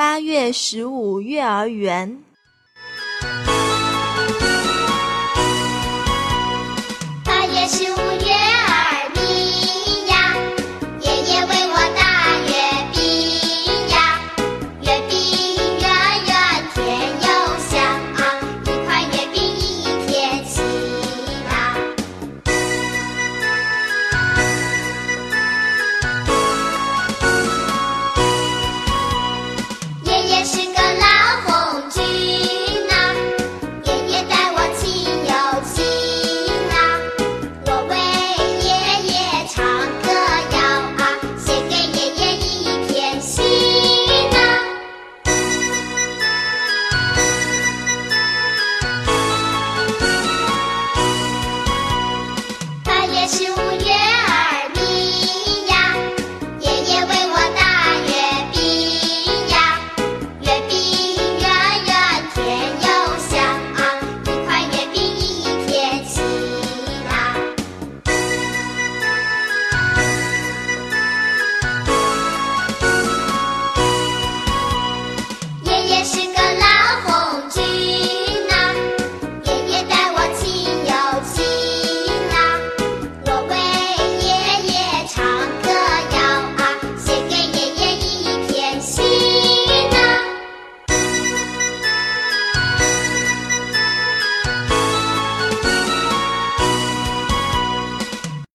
八月十五月儿圆。